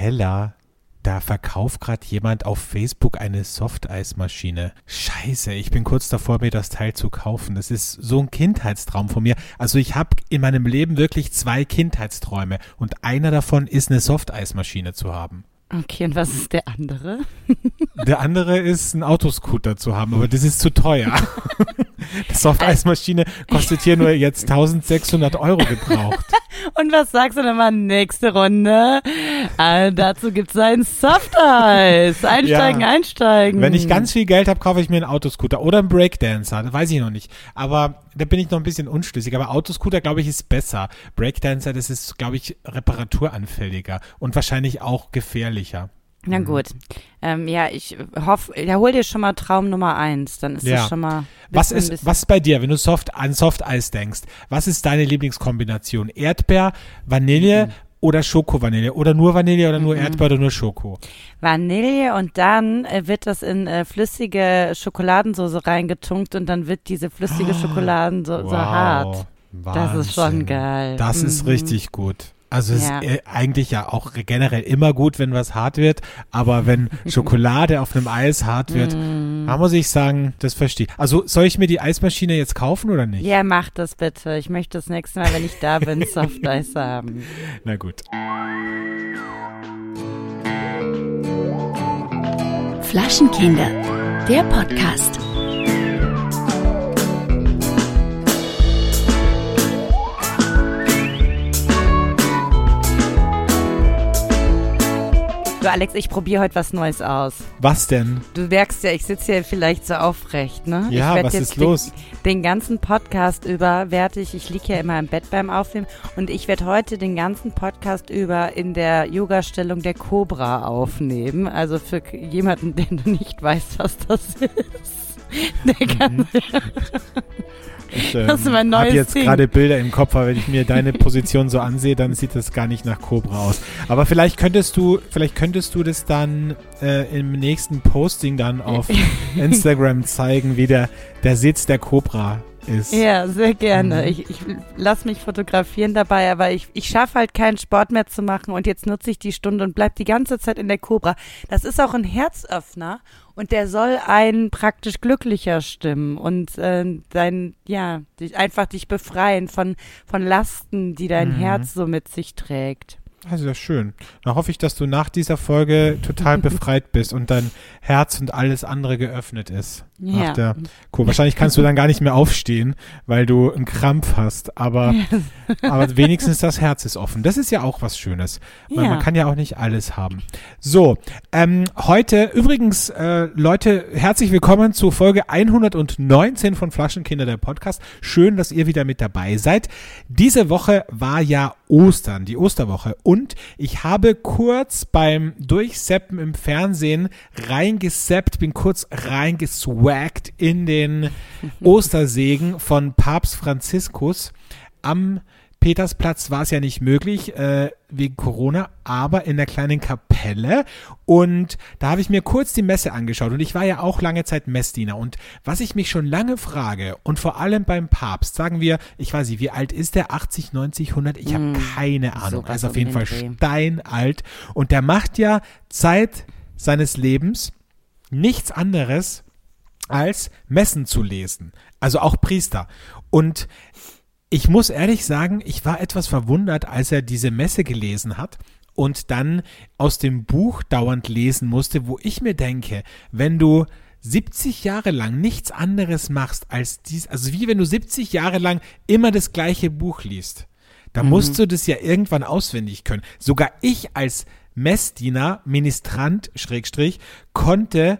Keller, da verkauft gerade jemand auf Facebook eine Softeismaschine. Scheiße, ich bin kurz davor, mir das Teil zu kaufen. Das ist so ein Kindheitstraum von mir. Also ich habe in meinem Leben wirklich zwei Kindheitsträume und einer davon ist eine Softeismaschine zu haben. Okay, und was ist der andere? Der andere ist ein Autoscooter zu haben, aber das ist zu teuer. Die Softeismaschine kostet hier nur jetzt 1600 Euro gebraucht. Und was sagst du denn mal? Nächste Runde. Äh, dazu gibt es ein Softeis. Einsteigen, Ja. einsteigen. Wenn ich ganz viel Geld habe, kaufe ich mir einen Autoscooter oder einen Breakdancer. Das weiß ich noch nicht. Aber da bin ich noch ein bisschen unschlüssig. Aber Autoscooter, glaube ich, ist besser. Breakdancer, das ist, glaube ich, reparaturanfälliger und wahrscheinlich auch gefährlicher. Na gut. Ähm, ja, ich hoffe, ja, hol dir schon mal Traum Nummer eins. Dann ist Ja. das schon mal. Was ist, was ist bei dir, wenn du soft, an Softeis denkst? Was ist deine Lieblingskombination? Erdbeer, Vanille Mhm. Oder Schoko-Vanille? Oder nur Vanille oder nur Erdbeer oder nur Schoko? Vanille und dann äh, wird das in äh, flüssige Schokoladensoße reingetunkt und dann wird diese flüssige Schokoladensoße hart. Das ist schon Wahnsinn. geil. Das ist Mhm. richtig gut. Also es Ja. ist äh, eigentlich ja auch generell immer gut, wenn was hart wird, aber wenn Schokolade auf einem Eis hart wird, Mhm. da muss ich sagen, das verstehe ich. Also soll ich mir die Eismaschine jetzt kaufen oder nicht? Ja, mach das bitte. Ich möchte das nächste Mal, wenn ich da bin, Soft Eis haben. Na gut. Flaschenkinder, der Podcast. Du Alex, ich probiere heute was Neues aus. Was denn? Du merkst ja, ich sitze hier vielleicht so aufrecht, ne? Ja, ich was jetzt ist los? Den, den ganzen Podcast über werde ich, ich liege ja immer im Bett beim Aufnehmen und ich werde heute den ganzen Podcast über in der Yoga-Stellung der Cobra aufnehmen. Also für jemanden, der nicht weiß, was das ist. Der kann, Ich ähm, habe jetzt gerade Bilder im Kopf, aber wenn ich mir deine Position so ansehe, dann sieht das gar nicht nach Cobra aus. Aber vielleicht könntest du, vielleicht könntest du das dann äh, im nächsten Posting dann auf Instagram zeigen, wie der, der Sitz der Cobra ist. Ja, sehr gerne. Mhm. Ich, ich lass mich fotografieren dabei, aber ich, ich schaffe halt keinen Sport mehr zu machen und jetzt nutze ich die Stunde und bleib die ganze Zeit in der Cobra. Das ist auch ein Herzöffner und der soll einen praktisch glücklicher stimmen und äh, dein, ja, dich, einfach dich befreien von, von Lasten, die dein Mhm. Herz so mit sich trägt. Also das ist schön. Dann hoffe ich, dass du nach dieser Folge total befreit bist und dein Herz und alles andere geöffnet ist. Nach Ja. der cool. Wahrscheinlich kannst du dann gar nicht mehr aufstehen, weil du einen Krampf hast. Aber, aber wenigstens das Herz ist offen. Das ist ja auch was Schönes. Weil Ja. man kann ja auch nicht alles haben. So, ähm, heute übrigens, äh, Leute, herzlich willkommen zu Folge 119 von Flaschenkinder, der Podcast. Schön, dass ihr wieder mit dabei seid. Diese Woche war ja Ostern, die Osterwoche. Und ich habe kurz beim Durchseppen im Fernsehen reingeseppt, bin kurz reingeswaggt in den Ostersegen von Papst Franziskus am Petersplatz war es ja nicht möglich äh, wegen Corona, aber in der kleinen Kapelle. Und da habe ich mir kurz die Messe angeschaut. Und ich war ja auch lange Zeit Messdiener. Und was ich mich schon lange frage, und vor allem beim Papst, sagen wir, ich weiß nicht, wie alt ist der? 80, 90, 100? Ich habe keine Ahnung. Er ist auf jeden den Fall Dreh. steinalt. Und der macht ja Zeit seines Lebens nichts anderes als Messen zu lesen. Also auch Priester. Und ich muss ehrlich sagen, ich war etwas verwundert, als er diese Messe gelesen hat und dann aus dem Buch dauernd lesen musste, wo ich mir denke, wenn du 70 Jahre lang nichts anderes machst als dies, also wie wenn du 70 Jahre lang immer das gleiche Buch liest, dann musst du das ja irgendwann auswendig können. Sogar ich als Messdiener, Ministrant, Schrägstrich, konnte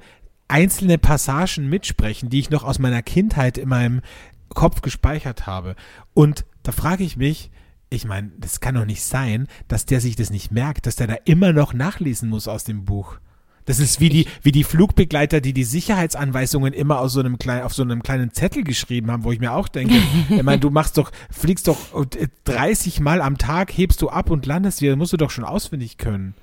einzelne Passagen mitsprechen, die ich noch aus meiner Kindheit in meinem Kopf gespeichert habe. Und da frage ich mich, ich meine, das kann doch nicht sein, dass der sich das nicht merkt, dass der da immer noch nachlesen muss aus dem Buch. Das ist wie die, wie die Flugbegleiter, die die Sicherheitsanweisungen immer aus so einem kleinen, auf so einem kleinen Zettel geschrieben haben, wo ich mir auch denke, ich meine, du machst doch, fliegst doch äh, 30 Mal am Tag, hebst du ab und landest wieder, musst du doch schon auswendig können.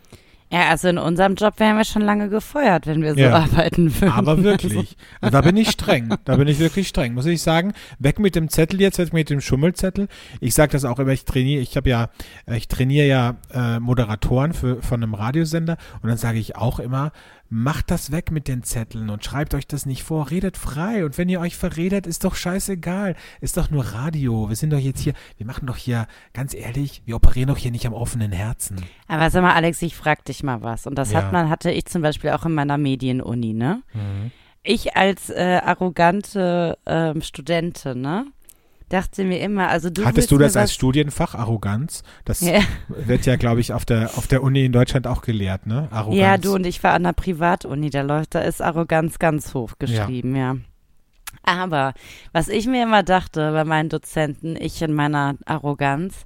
Ja, also in unserem Job wären wir schon lange gefeuert, wenn wir so Ja. arbeiten würden. Aber wirklich. Also da bin ich streng. Da bin ich wirklich streng. Muss ich sagen, weg mit dem Zettel jetzt, weg mit dem Schummelzettel. Ich sage das auch immer, ich trainiere, ich habe ja, ich trainiere ja äh, Moderatoren für, von einem Radiosender und dann sage ich auch immer, macht das weg mit den Zetteln und schreibt euch das nicht vor, redet frei. Und wenn ihr euch verredet, ist doch scheißegal. Ist doch nur Radio. Wir sind doch jetzt hier, wir machen doch hier, ganz ehrlich, wir operieren doch hier nicht am offenen Herzen. Aber sag mal, Alex, ich frag dich mal was. Und das Ja. hat man, hatte ich zum Beispiel auch in meiner Medienuni, ne? Ich als äh, arrogante ähm, Studentin, ne? Dachte mir immer, also du Hattest du das als Studienfach, Arroganz? Das Ja. wird ja, glaube ich, auf der, auf der Uni in Deutschland auch gelehrt, ne? Arroganz. Ja, du und ich war an der Privatuni, da läuft, da ist Arroganz ganz hoch geschrieben, ja. Aber was ich mir immer dachte bei meinen Dozenten, ich in meiner Arroganz,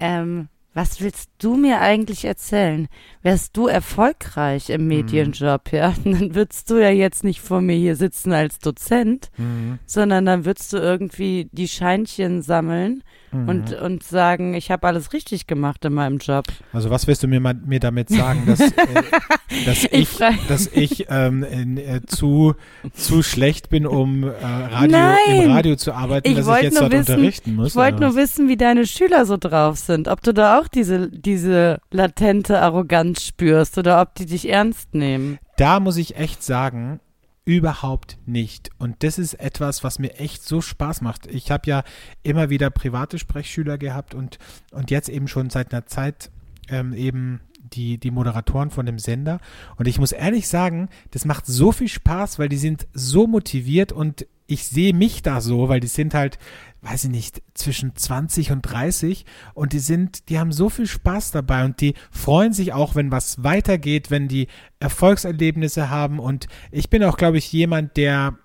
ähm, was willst du mir eigentlich erzählen? Wärst du erfolgreich im Medienjob, ja, dann würdest du ja jetzt nicht vor mir hier sitzen als Dozent, Mhm. sondern dann würdest du irgendwie die Scheinchen sammeln Mhm. und, und sagen, ich habe alles richtig gemacht in meinem Job. Also was willst du mir, mal, mir damit sagen, dass, äh, dass Ich ich, dass ich ähm, äh, zu, zu schlecht bin, um äh, Radio, Nein! im Radio zu arbeiten, Ich dass ich jetzt dort wissen- unterrichten muss? Ich wollte nur was? wissen, wie deine Schüler so drauf sind. Ob du da auch diese, diese latente Arroganz spürst oder ob die dich ernst nehmen. Da muss ich echt sagen, überhaupt nicht. Und das ist etwas, was mir echt so Spaß macht. Ich habe ja immer wieder private Sprechschüler gehabt und, und jetzt eben schon seit einer Zeit ähm, eben die, die Moderatoren von dem Sender. Und ich muss ehrlich sagen, das macht so viel Spaß, weil die sind so motiviert und ich sehe mich da so, weil die sind halt, weiß ich nicht, zwischen 20 und 30 und die sind, die haben so viel Spaß dabei und die freuen sich auch, wenn was weitergeht, wenn die Erfolgserlebnisse haben. Und ich bin auch, glaube ich, jemand, der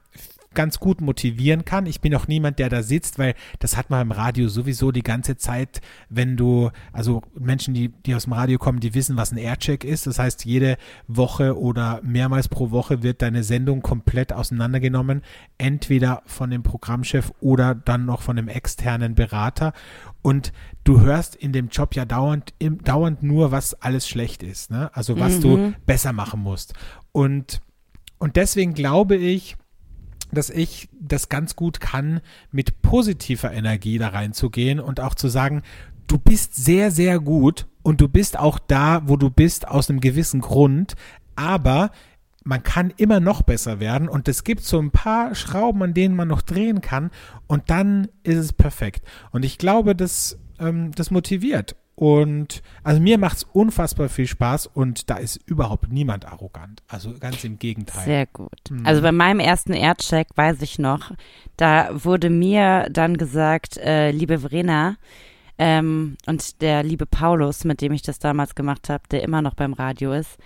ganz gut motivieren kann. Ich bin auch niemand, der da sitzt, weil das hat man im Radio sowieso die ganze Zeit, wenn du, also Menschen, die, die aus dem Radio kommen, die wissen, was ein Aircheck ist. Das heißt, jede Woche oder mehrmals pro Woche wird deine Sendung komplett auseinandergenommen, entweder von dem Programmchef oder dann noch von einem externen Berater. Und du hörst in dem Job ja dauernd, im, dauernd nur, was alles schlecht ist. Ne? Also was du besser machen musst. Und, und deswegen glaube ich, dass ich das ganz gut kann, mit positiver Energie da reinzugehen und auch zu sagen, du bist sehr, sehr gut und du bist auch da, wo du bist, aus einem gewissen Grund, aber man kann immer noch besser werden und es gibt so ein paar Schrauben, an denen man noch drehen kann und dann ist es perfekt. Und ich glaube, das, ähm, das motiviert. Und also mir macht es unfassbar viel Spaß und da ist überhaupt niemand arrogant. Also ganz im Gegenteil. Sehr gut. Also bei meinem ersten Aircheck weiß ich noch, da wurde mir dann gesagt, äh, liebe Verena ähm, und der liebe Paulus, mit dem ich das damals gemacht habe, der immer noch beim Radio ist,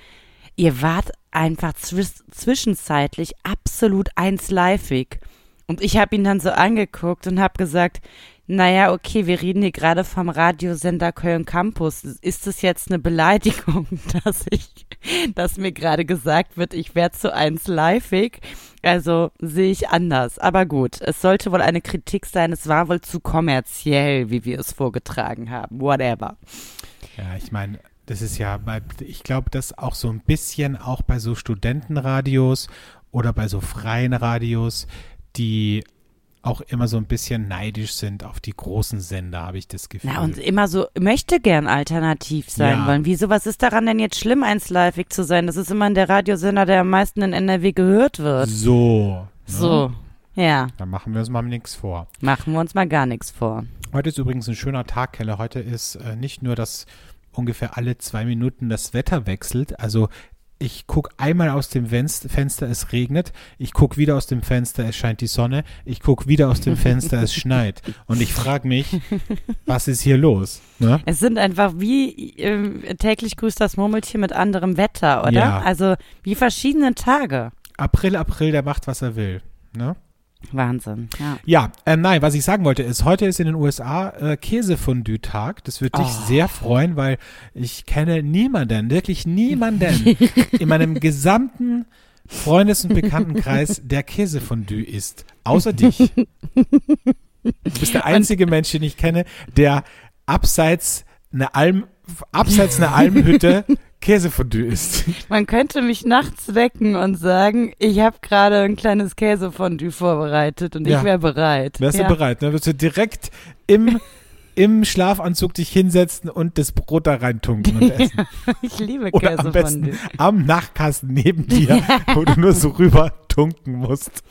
ihr wart einfach zwisch zwischenzeitlich absolut einsleifig. Und ich habe ihn dann so angeguckt und habe gesagt, naja, okay, wir reden hier gerade vom Radiosender Köln Campus. Ist es jetzt eine Beleidigung, dass ich, dass mir gerade gesagt wird, ich werde zu eins liveig? Also sehe ich anders. Aber gut, es sollte wohl eine Kritik sein. Es war wohl zu kommerziell, wie wir es vorgetragen haben. Whatever. Ja, ich meine, das ist ja, ich glaube, das auch so ein bisschen auch bei so Studentenradios oder bei so freien Radios, die auch immer so ein bisschen neidisch sind auf die großen Sender, habe ich das Gefühl. Na, und immer so möchte gern alternativ sein Ja. wollen. Wieso, was ist daran denn jetzt schlimm, eins liveig zu sein? Das ist immer der Radiosender, der am meisten in NRW gehört wird. so. ne? So. Ja, Da machen wir uns mal nichts vor. machen wir uns mal gar nichts vor. Heute ist übrigens ein schöner Tag, Keller. Heute ist äh, nicht nur, dass ungefähr alle zwei Minuten das Wetter wechselt. Also ich gucke einmal aus dem Fenster, es regnet. Ich gucke wieder aus dem Fenster, es scheint die Sonne. Ich gucke wieder aus dem Fenster, es schneit. Und ich frage mich, was ist hier los? Ne? Es sind einfach wie ähm, täglich grüßt das Murmeltier mit anderem Wetter, oder? Ja. Also wie verschiedene Tage. April, April, der macht, was er will. Ne? Wahnsinn, ja. Ja, äh, nein, was ich sagen wollte ist, heute ist in den USA äh, Käsefondue-Tag. Das würde dich Oh. sehr freuen, weil ich kenne niemanden, wirklich niemanden in meinem gesamten Freundes- und Bekanntenkreis, der Käsefondue isst. Außer dich. Du bist der einzige Mensch, den ich kenne, der abseits einer Alm, abseits einer Almhütte Käsefondue isst. Man könnte mich nachts wecken und sagen, ich habe gerade ein kleines Käsefondue vorbereitet und Ja. ich wäre bereit. Wärst ja. du bereit? Ne? Wirst du direkt im, im Schlafanzug dich hinsetzen und das Brot da reintunken und essen. Ich liebe Oder am besten am Nachtkasten neben dir, wo du nur so rüber tunken musst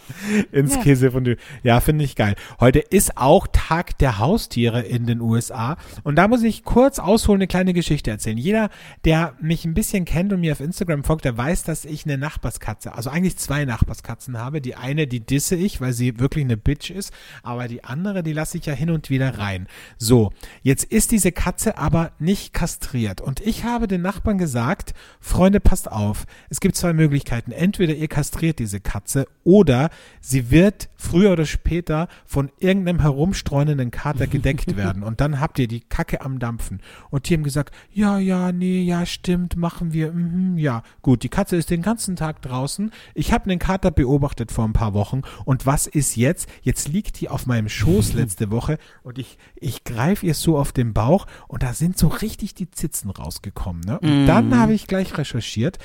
ins Ja. Käsefondue. Ja, finde ich geil. Heute ist auch Tag der Haustiere in den USA. Und da muss ich kurz ausholen, eine kleine Geschichte erzählen. Jeder, der mich ein bisschen kennt und mir auf Instagram folgt, der weiß, dass ich eine Nachbarskatze, also eigentlich zwei Nachbarskatzen habe. Die eine, die disse ich, weil sie wirklich eine Bitch ist. Aber die andere, die lasse ich ja hin und wieder rein. So, jetzt ist diese Katze aber nicht kastriert. Und ich habe den Nachbarn gesagt, Freunde, passt auf. Es gibt zwei Möglichkeiten. Entweder ihr kastriert diese Katze oder sie wird früher oder später von irgendeinem herumstreunenden Kater gedeckt werden. Und dann habt ihr die Kacke am Dampfen. Und die haben gesagt, ja, ja, nee, ja, stimmt, machen wir. Mhm, ja, gut, die Katze ist den ganzen Tag draußen. Ich habe einen Kater beobachtet vor ein paar Wochen. Und was ist jetzt? Jetzt liegt die auf meinem Schoß letzte Woche und ich, ich greife ihr so auf den Bauch und da sind so richtig die Zitzen rausgekommen. Ne? Und dann habe ich gleich recherchiert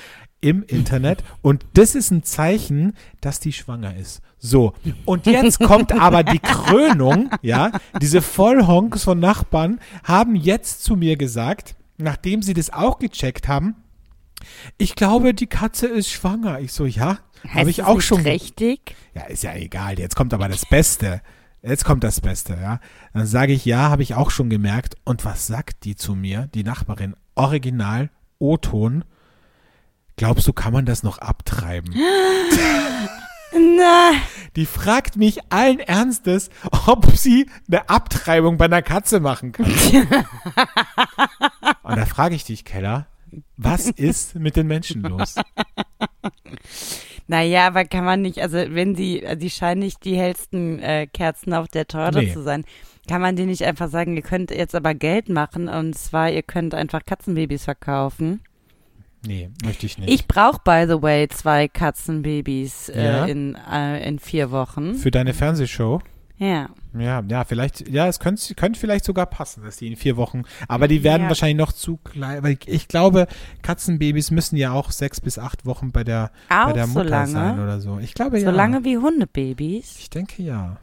im Internet und das ist ein Zeichen, dass die schwanger ist. So, und jetzt kommt aber die Krönung, ja, diese Vollhonks von Nachbarn haben jetzt zu mir gesagt, nachdem sie das auch gecheckt haben, ich glaube, die Katze ist schwanger. Ich so, ja, habe ich auch schon. Richtig? Ja, ist ja egal. Jetzt kommt aber das Beste. Jetzt kommt das Beste, ja. Dann sage ich, ja, habe ich auch schon gemerkt. Und was sagt die zu mir, die Nachbarin? Original, O-Ton. Glaubst du, kann man das noch abtreiben? Na, Die fragt mich allen Ernstes, ob sie eine Abtreibung bei einer Katze machen kann. Und da frage ich dich, Keller, was ist mit den Menschen los? naja, aber kann man nicht, also wenn sie, die scheinen nicht die hellsten äh, Kerzen auf der Torte Nee. zu sein, kann man denen nicht einfach sagen, ihr könnt jetzt aber Geld machen und zwar, ihr könnt einfach Katzenbabys verkaufen. Nee, möchte ich nicht. Ich brauche, by the way, zwei Katzenbabys Ja? äh, in, äh, in vier Wochen. Für deine Fernsehshow? Ja. Ja, ja, vielleicht, ja, es könnte, könnte vielleicht sogar passen, dass die in vier Wochen, aber die werden Ja. wahrscheinlich noch zu klein, weil ich, glaube, Katzenbabys müssen ja auch sechs bis acht Wochen bei der, bei Auch der so Mutter lange? sein oder so. Ich glaube So ja. lange wie Hundebabys? Ich denke ja.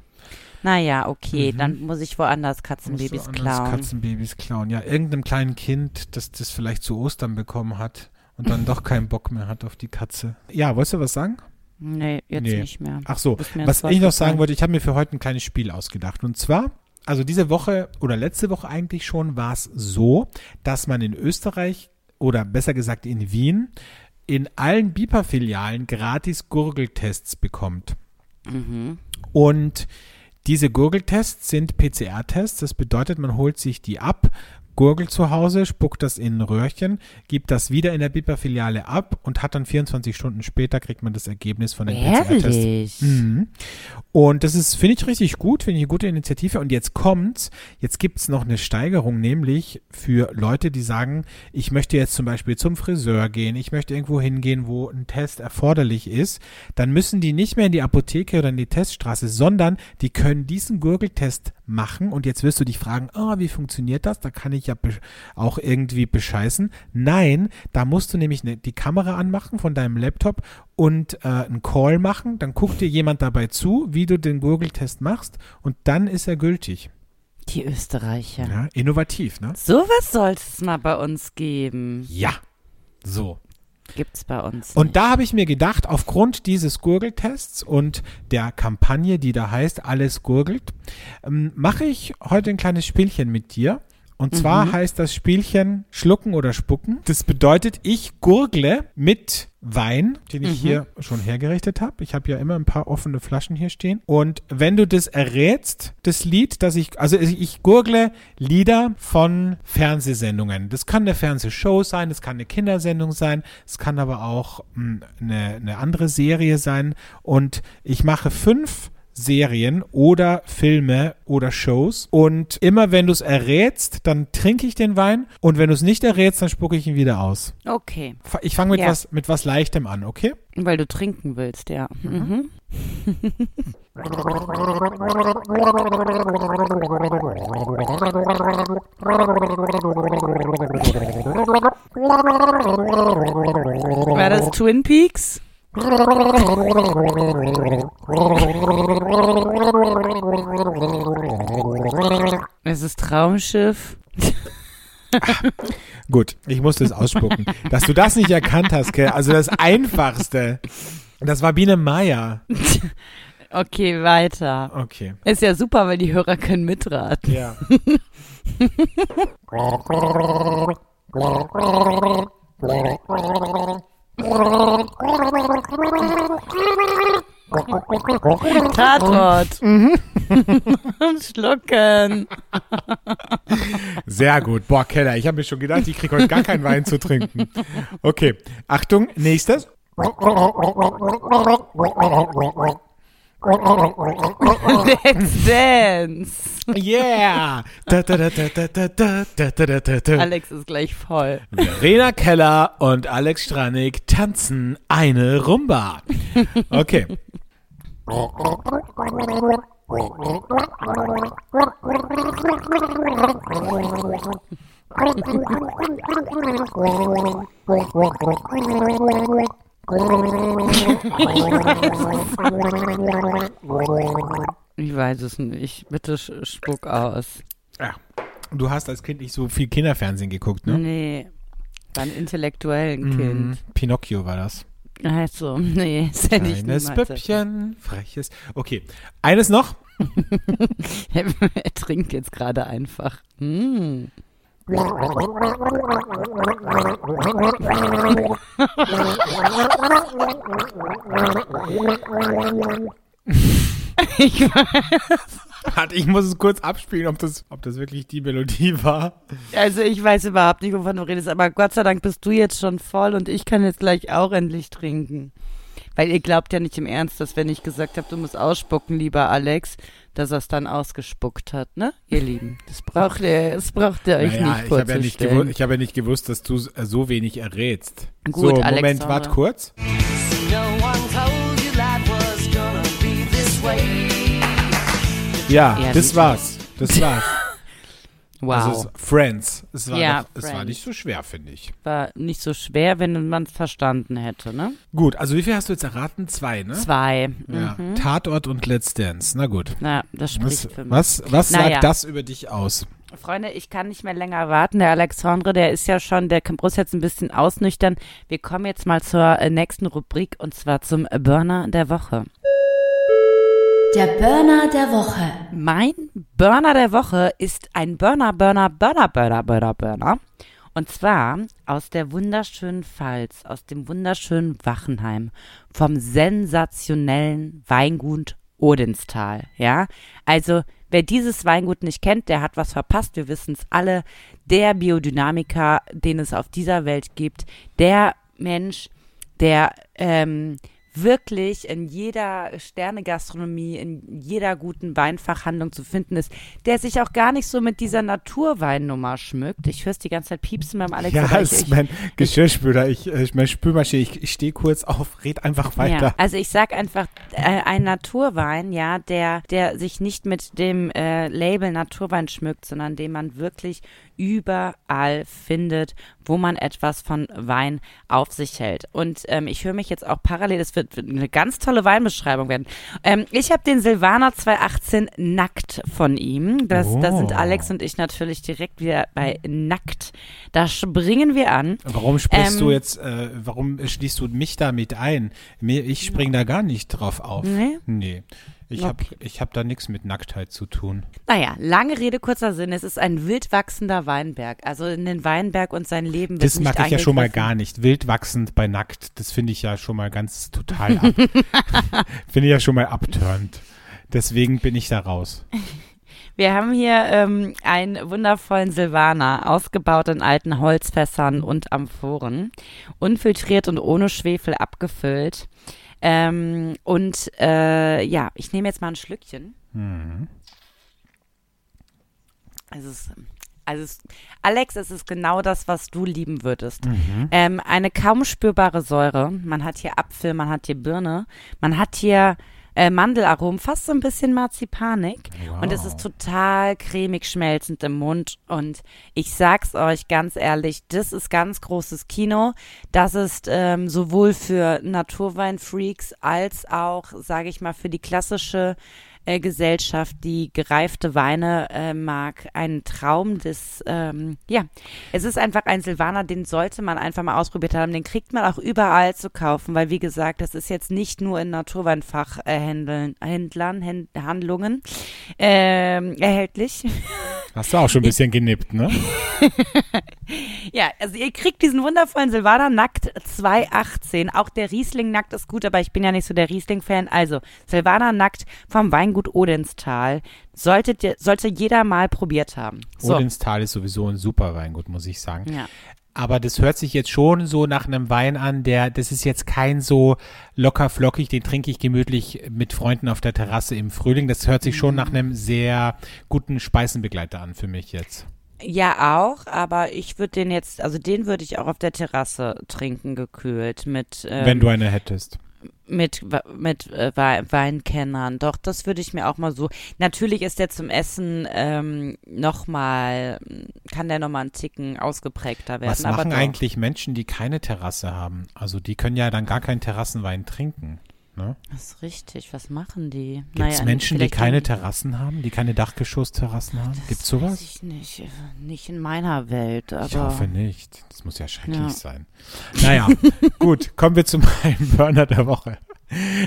Naja, okay, Mhm. dann muss ich woanders Katzenbabys klauen. Katzenbabys klauen. Ja, irgendeinem kleinen Kind, das das vielleicht zu Ostern bekommen hat und dann doch keinen Bock mehr hat auf die Katze. Ja, wolltest du was sagen? Nee, jetzt Nee. nicht mehr. Ach so, was ich noch sagen wollte, ich habe mir für heute ein kleines Spiel ausgedacht. Und zwar, also diese Woche oder letzte Woche eigentlich schon, war es so, dass man in Österreich oder besser gesagt in Wien in allen BIPA-Filialen gratis Gurgeltests bekommt. Mhm. Und diese Gurgeltests sind PCR-Tests. Das bedeutet, man holt sich die ab, gurgelt zu Hause, spuckt das in ein Röhrchen, gibt das wieder in der BIPA-Filiale ab und hat dann 24 Stunden später kriegt man das Ergebnis von den. Ehrlich? Mhm. Und das ist, finde ich richtig gut, finde ich eine gute Initiative. Und jetzt kommt's, jetzt gibt's noch eine Steigerung, nämlich für Leute, die sagen, ich möchte jetzt zum Beispiel zum Friseur gehen, ich möchte irgendwo hingehen, wo ein Test erforderlich ist, dann müssen die nicht mehr in die Apotheke oder in die Teststraße, sondern die können diesen Gurgeltest machen. Und jetzt wirst du dich fragen, ah, wie funktioniert das? Da kann ich ja besch- auch irgendwie bescheißen. Nein, da musst du nämlich ne, die Kamera anmachen von deinem Laptop und äh, einen Call machen. Dann guckt dir jemand dabei zu, wie du den Gurgeltest machst und dann ist er gültig. Die Österreicher. Ja, innovativ, ne? Sowas sollte es mal bei uns geben. Ja. So. Gibt's bei uns. Und nicht. da habe ich mir gedacht, aufgrund dieses Gurgeltests und der Kampagne, die da heißt, alles gurgelt, ähm, mache ich heute ein kleines Spielchen mit dir. Und zwar Mhm. heißt das Spielchen Schlucken oder Spucken. Das bedeutet, ich gurgle mit Wein, den ich Mhm. hier schon hergerichtet habe. Ich habe ja immer ein paar offene Flaschen hier stehen. Und wenn du das errätst, das Lied, das ich, also ich gurgle Lieder von Fernsehsendungen. Das kann eine Fernsehshow sein, das kann eine Kindersendung sein, es kann aber auch mh, eine, eine andere Serie sein. Und ich mache fünf Serien oder Filme oder Shows. Und immer wenn du es errätst, dann trinke ich den Wein. Und wenn du es nicht errätst, dann spucke ich ihn wieder aus. Okay, Ich fange mit, Ja. was, mit was Leichtem an, okay? weil du trinken willst, ja. Mhm. War das Twin Peaks? Traumschiff. Gut, ich musste es ausspucken. Dass du das nicht erkannt hast, Kel, also das Einfachste. Das war Biene Meier. Okay, weiter. Okay. Ist ja super, weil die Hörer können mitraten. Ja. Tatort. Schlucken. Sehr gut. Boah, Keller, ich habe mir schon gedacht, ich kriege heute gar keinen Wein zu trinken. Okay, Achtung, nächstes. Let's Dance. Yeah. Alex ist gleich voll. Verena Keller und Alex Stranik tanzen eine Rumba. Okay. Ich weiß es nicht. Bitte spuck aus. Ja. Du hast als Kind nicht so viel Kinderfernsehen geguckt, ne? Nee. Ein intellektuellen Mhm. Kind. Pinocchio war das. Also, nee, ja nicht Kleines niemals. Püppchen, freches. Okay. Eines noch. er trinkt jetzt gerade einfach. Mm. Ich Warte, ich muss es kurz abspielen, ob das, ob das wirklich die Melodie war. Also ich weiß überhaupt nicht, wovon du redest, aber Gott sei Dank bist du jetzt schon voll und ich kann jetzt gleich auch endlich trinken. Weil ihr glaubt ja nicht im Ernst, dass wenn ich gesagt habe, du musst ausspucken, lieber Alex, dass er es dann ausgespuckt hat, ne? Ihr Lieben, das braucht ihr, das braucht ihr euch Naja, nicht ich habe ja nicht, vorzustellen. gewusst, ich hab ja nicht gewusst, dass du äh, so wenig errätst. Gut, so, Moment, Alexander. wart kurz. No one told you life was gonna be this way. Ja, Ja, das war's. Das war's. wow, Also es- Friends. Es war, Ja, doch, es war nicht so schwer, finde ich. war nicht so schwer, wenn man es verstanden hätte, ne? Gut, also wie viel hast du jetzt erraten? Zwei, ne? Zwei. Ja. Mhm. Tatort und Let's Dance. Na gut. Na, das Was, spricht für mich. was, was Naja. sagt das über dich aus? Freunde, ich kann nicht mehr länger warten. Der Alexandre, der ist ja schon, der muss jetzt ein bisschen ausnüchtern. Wir kommen jetzt mal zur äh, nächsten Rubrik und zwar zum Burner der Woche. Der Burner der Woche. Mein Burner der Woche ist ein Burner, Burner, Burner, Burner, Burner, Burner. Und zwar aus der wunderschönen Pfalz, aus dem wunderschönen Wachenheim, vom sensationellen Weingut Odenstal. Ja, also wer dieses Weingut nicht kennt, der hat was verpasst. Wir wissen es alle. Der Biodynamiker, den es auf dieser Welt gibt, der Mensch, der ähm, wirklich in jeder Sternegastronomie, in jeder guten Weinfachhandlung zu finden ist, der sich auch gar nicht so mit dieser Naturweinnummer schmückt. Ich höre es die ganze Zeit piepsen beim Alex. ja, es ich, ist mein Geschirrspüler. Ich, äh, ich, mein Spülmaschine. Ich, ich stehe kurz auf, red einfach weiter. Ja, also ich sag einfach, äh, ein Naturwein, ja, der, der sich nicht mit dem äh, Label Naturwein schmückt, sondern den man wirklich überall findet, wo man etwas von Wein auf sich hält. Und ähm, ich höre mich jetzt auch parallel, das wird, wird eine ganz tolle Weinbeschreibung werden. Ähm, ich habe den Silvaner 218 nackt von ihm. Das, Da sind Oh. Alex und ich natürlich direkt wieder bei nackt. Da springen wir an. Warum sprichst Ähm, du jetzt, äh, warum schließt du mich damit ein? Ich spring da gar nicht drauf auf. Nee? Nee. Ich habe Okay. ich hab da nichts mit Nacktheit zu tun. Naja, lange Rede, kurzer Sinn. Es ist ein wild wachsender Weinberg. Also in den Weinberg und sein Leben wird Das mag ich ja schon mal gar nicht. Wild wachsend bei nackt, das finde ich ja schon mal ganz total ab. finde ich ja schon mal abturnt. Deswegen bin ich da raus. Wir haben hier ähm, einen wundervollen Silvaner, ausgebaut in alten Holzfässern und Amphoren, unfiltriert und ohne Schwefel abgefüllt. Ähm, und äh, ja, ich nehme jetzt mal ein Schlückchen. Mhm. Es ist, also es, Alex, es ist genau das, was du lieben würdest. Mhm. Ähm, eine kaum spürbare Säure. Man hat hier Apfel, man hat hier Birne, man hat hier äh, Mandelaromen, fast so ein bisschen Marzipanik. Und es Wow. ist total cremig schmelzend im Mund. Und ich sag's euch ganz ehrlich, das ist ganz großes Kino. Das ist ähm, sowohl für Naturweinfreaks als auch, sage ich mal, für die klassische äh, Gesellschaft, die gereifte Weine äh, mag, ein Traum des, ähm, ja, es ist einfach ein Silvaner, den sollte man einfach mal ausprobiert haben. Den kriegt man auch überall zu kaufen, weil wie gesagt, das ist jetzt nicht nur in Naturweinfachhändlern, Händlern, Händ Handlungen ähm, erhältlich. Hast du auch schon ein bisschen genippt, ne? Ja, also ihr kriegt diesen wundervollen Silvaner nackt 218. Auch der Riesling nackt ist gut, aber ich bin ja nicht so der Riesling-Fan. Also Silvaner nackt vom Weingut Odenstal. Solltet sollte jeder mal probiert haben. So. Odenstal ist sowieso ein super Weingut, muss ich sagen. Ja. Aber das hört sich jetzt schon so nach einem Wein an, der, das ist jetzt kein so locker flockig, den trinke ich gemütlich mit Freunden auf der Terrasse im Frühling. Das hört sich schon nach einem sehr guten Speisenbegleiter an für mich jetzt. Ja, auch, aber ich würde den jetzt, also den würde ich auch auf der Terrasse trinken, gekühlt, mit, ähm, Wenn du eine hättest. Mit, mit äh, Wei- Weinkennern. Doch, das würde ich mir auch mal so. Natürlich ist der zum Essen ähm, nochmal, kann der nochmal einen Ticken ausgeprägter werden. Was aber machen eigentlich Menschen, die keine Terrasse haben? Also die können ja dann gar keinen Terrassenwein trinken. Ne? Das ist richtig, was machen die? Gibt es Naja, Menschen, die keine Terrassen haben, die keine Dachgeschossterrassen haben? Gibt's Weiß sowas? ich nicht. Nicht in meiner Welt. Ich hoffe nicht. Das muss ja schrecklich Ja. sein. Naja, gut, kommen wir zu meinem Burner der Woche.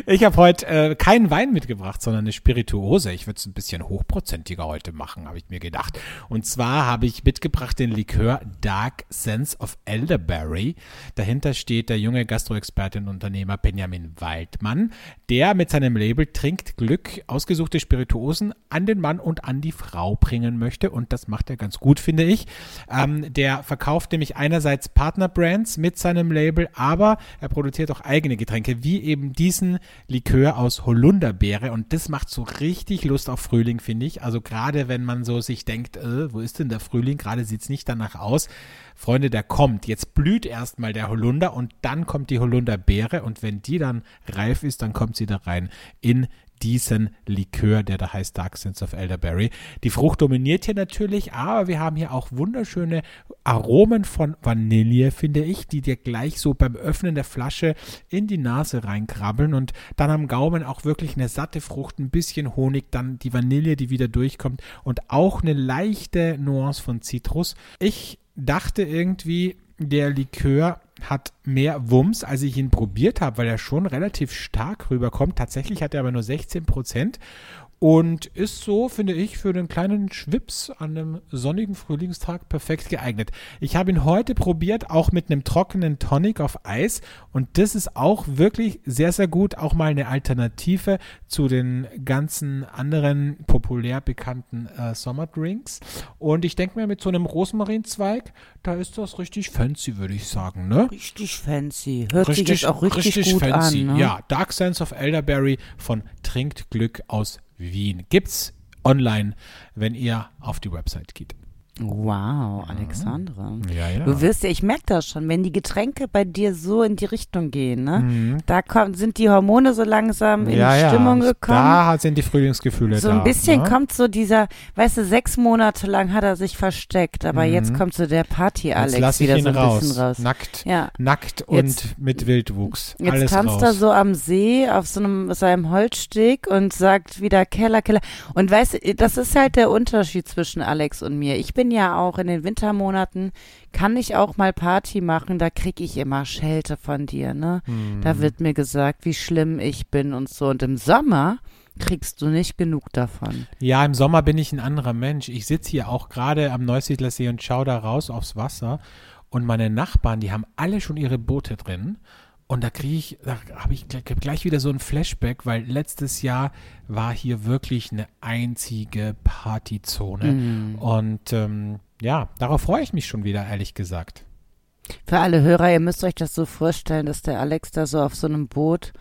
Ich habe heute äh, keinen Wein mitgebracht, sondern eine Spirituose. Ich würde es ein bisschen hochprozentiger heute machen, habe ich mir gedacht. Und zwar habe ich mitgebracht den Likör Dark Sense of Elderberry. Dahinter steht der junge Gastroexperte und Unternehmer Benjamin Waldmann, der mit seinem Label Trinkt Glück ausgesuchte Spirituosen an den Mann und an die Frau bringen möchte. Und das macht er ganz gut, finde ich. Ähm, der verkauft nämlich einerseits Partnerbrands mit seinem Label, aber er produziert auch eigene Getränke, wie eben diesen Likör aus Holunderbeere. Und das macht so richtig Lust auf Frühling, finde ich. Also gerade wenn man so sich denkt, äh, wo ist denn der Frühling? Gerade sieht es nicht danach aus. Freunde, der kommt. Jetzt blüht erstmal der Holunder und dann kommt die Holunderbeere. Und wenn die dann reif ist, dann kommt sie da rein in diesen Likör, der da heißt Dark Sense of Elderberry. Die Frucht dominiert hier natürlich, aber wir haben hier auch wunderschöne Aromen von Vanille, finde ich, die dir gleich so beim Öffnen der Flasche in die Nase reinkrabbeln und dann am Gaumen auch wirklich eine satte Frucht, ein bisschen Honig, dann die Vanille, die wieder durchkommt und auch eine leichte Nuance von Zitrus. Ich dachte irgendwie, der Likör hat mehr Wumms, als ich ihn probiert habe, weil er schon relativ stark rüberkommt. Tatsächlich hat er aber nur 16 Prozent und ist so, finde ich, für den kleinen Schwips an einem sonnigen Frühlingstag perfekt geeignet. Ich habe ihn heute probiert, auch mit einem trockenen Tonic auf Eis und das ist auch wirklich sehr, sehr gut. Auch mal eine Alternative zu den ganzen anderen populär bekannten äh, Sommerdrinks. Und ich denke mir, mit so einem Rosmarinzweig, da ist das richtig fancy, würde ich sagen, ne? Richtig fancy. Hört sich jetzt auch richtig, gut fancy. an. Ne? Ja, Dark Sense of Elderberry von Trinkt Glück aus Wien. Gibt's online, wenn ihr auf die Website geht. Wow, Alexandra. Ja, ja. Du wirst ja, ich merke das schon, wenn die Getränke bei dir so in die Richtung gehen, ne? Mhm. Da kommt, sind die Hormone so langsam in ja. Stimmung gekommen. Da sind die Frühlingsgefühle so da. ein bisschen ne? kommt so dieser, weißt du, sechs Monate lang hat er sich versteckt, aber jetzt kommt so der Party-Alex Mhm. Wieder so ein raus. bisschen raus. Nackt, nackt und Jetzt- mit Wildwuchs. Jetzt Alles tanzt raus. er so am See auf so einem seinem Holzsteg und sagt wieder Keller, Keller. Und weißt du, das ist halt der Unterschied zwischen Alex und mir. Ich bin ja auch in den Wintermonaten, kann ich auch mal Party machen, da krieg ich immer Schelte von dir, ne? Mhm. Da wird mir gesagt, wie schlimm ich bin und so. Und im Sommer kriegst du nicht genug davon. Ja, im Sommer bin ich ein anderer Mensch. Ich sitze hier auch gerade am Neusiedler See und schaue da raus aufs Wasser. Und meine Nachbarn, die haben alle schon ihre Boote drin. Und da kriege ich, da habe ich gleich, wieder so ein Flashback, weil letztes Jahr war hier wirklich eine einzige Partyzone. Mhm. Und ähm, ja, darauf freue ich mich schon wieder, ehrlich gesagt. Für alle Hörer, ihr müsst euch das so vorstellen, dass der Alex da so auf so einem Boot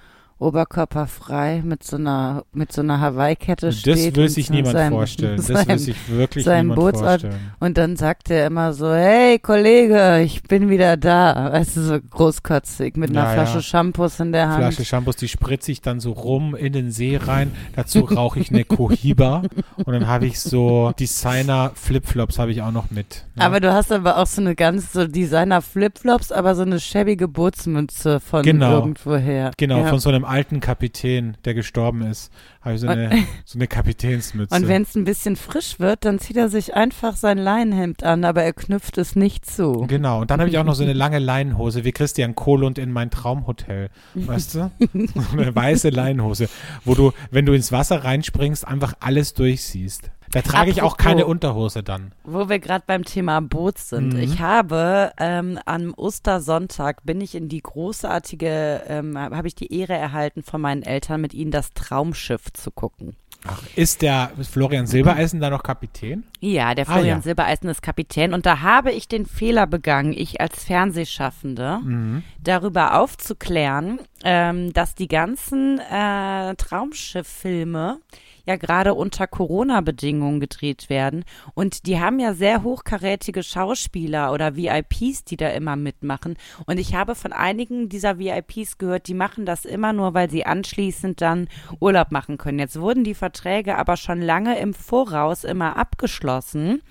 oberkörperfrei mit so einer mit so einer Hawaii-Kette Das steht. will und sich niemand seinem- vorstellen. Das will seinem- sich wirklich niemand Bootsort. vorstellen. Und dann sagt er immer so, hey Kollege, ich bin wieder da. Weißt du, so großkotzig mit einer Ja, Flasche ja. Shampoos in der Hand. Flasche Shampoos, die spritze ich dann so rum in den See rein. Dazu rauche ich eine Cohiba und dann habe ich so Designer Flipflops habe ich auch noch mit. ne? Aber du hast aber auch so eine ganz so Designer-Flipflops, aber so eine schäbige Bootsmütze von Genau. irgendwoher. Genau, ja. von so einem alten Kapitän, der gestorben ist, habe ich so eine, so eine Kapitänsmütze. Und wenn es ein bisschen frisch wird, dann zieht er sich einfach sein Leinenhemd an, aber er knüpft es nicht zu. Genau, und dann habe ich auch noch so eine lange Leinenhose wie Christian Kohlund in mein Traumhotel. Weißt du? So eine weiße Leinenhose, wo du, wenn du ins Wasser reinspringst, einfach alles durchsiehst. Da trage ich auch Apropos- keine Unterhose dann. Wo wir gerade beim Thema Boot sind. Mhm. Ich habe ähm, am Ostersonntag bin ich in die großartige, ähm, habe ich die Ehre erhalten von meinen Eltern, mit ihnen das Traumschiff zu gucken. Ach, ist der Florian Silbereisen da noch Kapitän? Ja, der Ah, Florian ja. Silbereisen ist Kapitän und da habe ich den Fehler begangen, ich als Fernsehschaffende, Mhm. darüber aufzuklären, ähm, dass die ganzen äh, Traumschifffilme ja gerade unter Corona-Bedingungen gedreht werden. Und die haben ja sehr hochkarätige Schauspieler oder VIPs, die da immer mitmachen. Und ich habe von einigen dieser VIPs gehört, die machen das immer nur, weil sie anschließend dann Urlaub machen können. Jetzt wurden die Verträge aber schon lange im Voraus immer abgeschlossen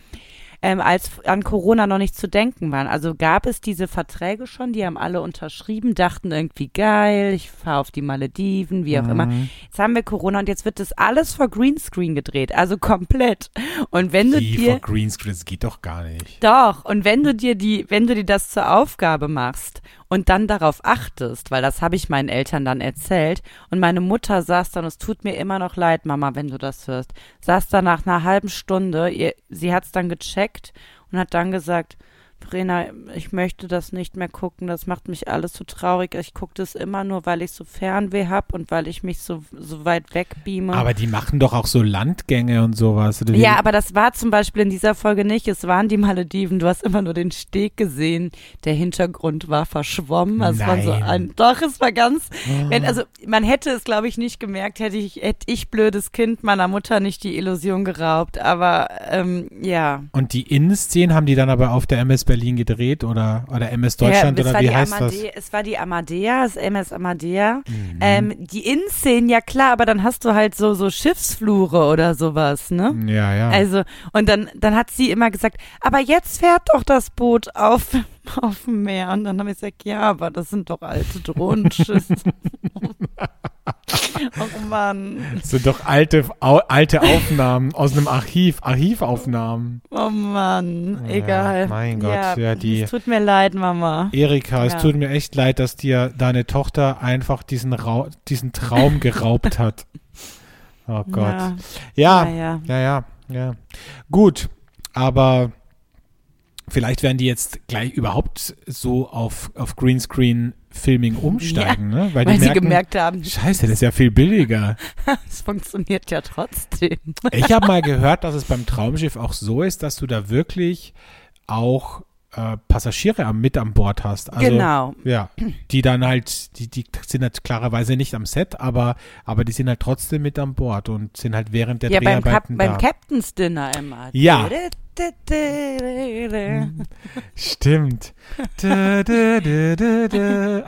ähm, als an Corona noch nicht zu denken waren. Also gab es diese Verträge schon, die haben alle unterschrieben, dachten irgendwie geil, ich fahre auf die Malediven, wie auch immer. Jetzt haben wir Corona und jetzt wird das alles vor Greenscreen gedreht, also komplett. Und wenn du Wie dir vor Greenscreen, das geht doch gar nicht. doch, und wenn du dir die, wenn du dir das zur Aufgabe machst und dann darauf achtest, weil das habe ich meinen Eltern dann erzählt. Und meine Mutter saß dann, es tut mir immer noch leid, Mama, wenn du das hörst, saß dann nach einer halben Stunde, ihr, sie hat es dann gecheckt und hat dann gesagt, Verena, ich möchte das nicht mehr gucken, das macht mich alles so traurig. Ich gucke das immer nur, weil ich so Fernweh habe und weil ich mich so, so weit wegbeame. Aber die machen doch auch so Landgänge und sowas. Oder Ja, aber das war zum Beispiel in dieser Folge nicht. Es waren die Malediven. Du hast immer nur den Steg gesehen. Der Hintergrund war verschwommen. Es war so Nein. ein, doch, es war ganz, wenn, also man hätte es, glaube ich, nicht gemerkt, hätte ich, hätte ich blödes Kind meiner Mutter nicht die Illusion geraubt. Aber ähm, ja. Und die Innenszenen haben die dann aber auf der MS Berlin gedreht oder, oder MS Deutschland ja, es oder wie heißt das? Amade- Es war die Amadea, das MS Amadea. Mhm. Ähm, die Innenszenen, ja klar, aber dann hast du halt so, so Schiffsflure oder sowas, ne? Ja, ja. Also, und dann, dann hat sie immer gesagt, aber jetzt fährt doch das Boot auf, auf dem Meer. Und dann habe ich gesagt, ja, aber das sind doch alte Drohnenschüsse. oh Mann, Das sind doch alte, au, alte Aufnahmen aus einem Archiv, Archivaufnahmen. oh Mann, Ja, egal. mein Gott, ja, ja, die- Es tut mir leid, Mama. Erika, es tut mir echt leid, dass dir deine Tochter einfach diesen, Rau diesen Traum geraubt hat. Oh Gott. Ja, ja, ja, ja, ja. Gut, aber vielleicht werden die jetzt gleich überhaupt so auf, auf Greenscreen-Filming umsteigen, ne? Weil, Weil die sie merken, gemerkt haben, Scheiße, das ist ja viel billiger. es funktioniert ja trotzdem. Ich habe mal gehört, dass es beim Traumschiff auch so ist, dass du da wirklich auch äh, Passagiere am, mit an Bord hast. Also, genau. Ja, die dann halt, die, die sind halt klarerweise nicht am Set, aber, aber die sind halt trotzdem mit an Bord und sind halt während der Ja, beim, Dreharbeiten beim da. Captain's Dinner immer. Ja. Stimmt. Ah,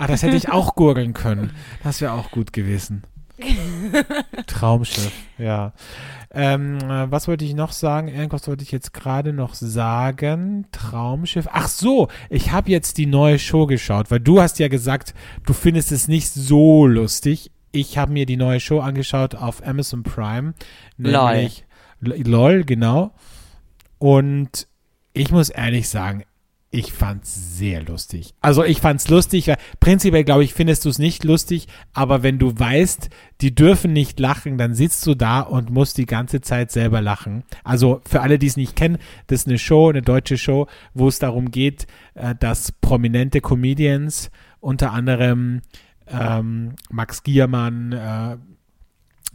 das hätte ich auch gurgeln können. Das wäre auch gut gewesen. Traumschiff, ja. Ähm, äh, was wollte ich noch sagen? Irgendwas wollte ich jetzt gerade noch sagen. Traumschiff. Ach so, ich habe jetzt die neue Show geschaut, weil du hast ja gesagt, du findest es nicht so lustig. Ich habe mir die neue Show angeschaut auf Amazon Prime. Lol. Nämlich L- LOL, genau. Und ich muss ehrlich sagen, ich fand's sehr lustig. Also ich fand's lustig, weil prinzipiell glaube ich, findest du es nicht lustig, aber wenn du weißt, die dürfen nicht lachen, dann sitzt du da und musst die ganze Zeit selber lachen. Also für alle, die es nicht kennen, das ist eine Show, eine deutsche Show, wo es darum geht, äh, dass prominente Comedians, unter anderem ähm, Max Giermann, äh,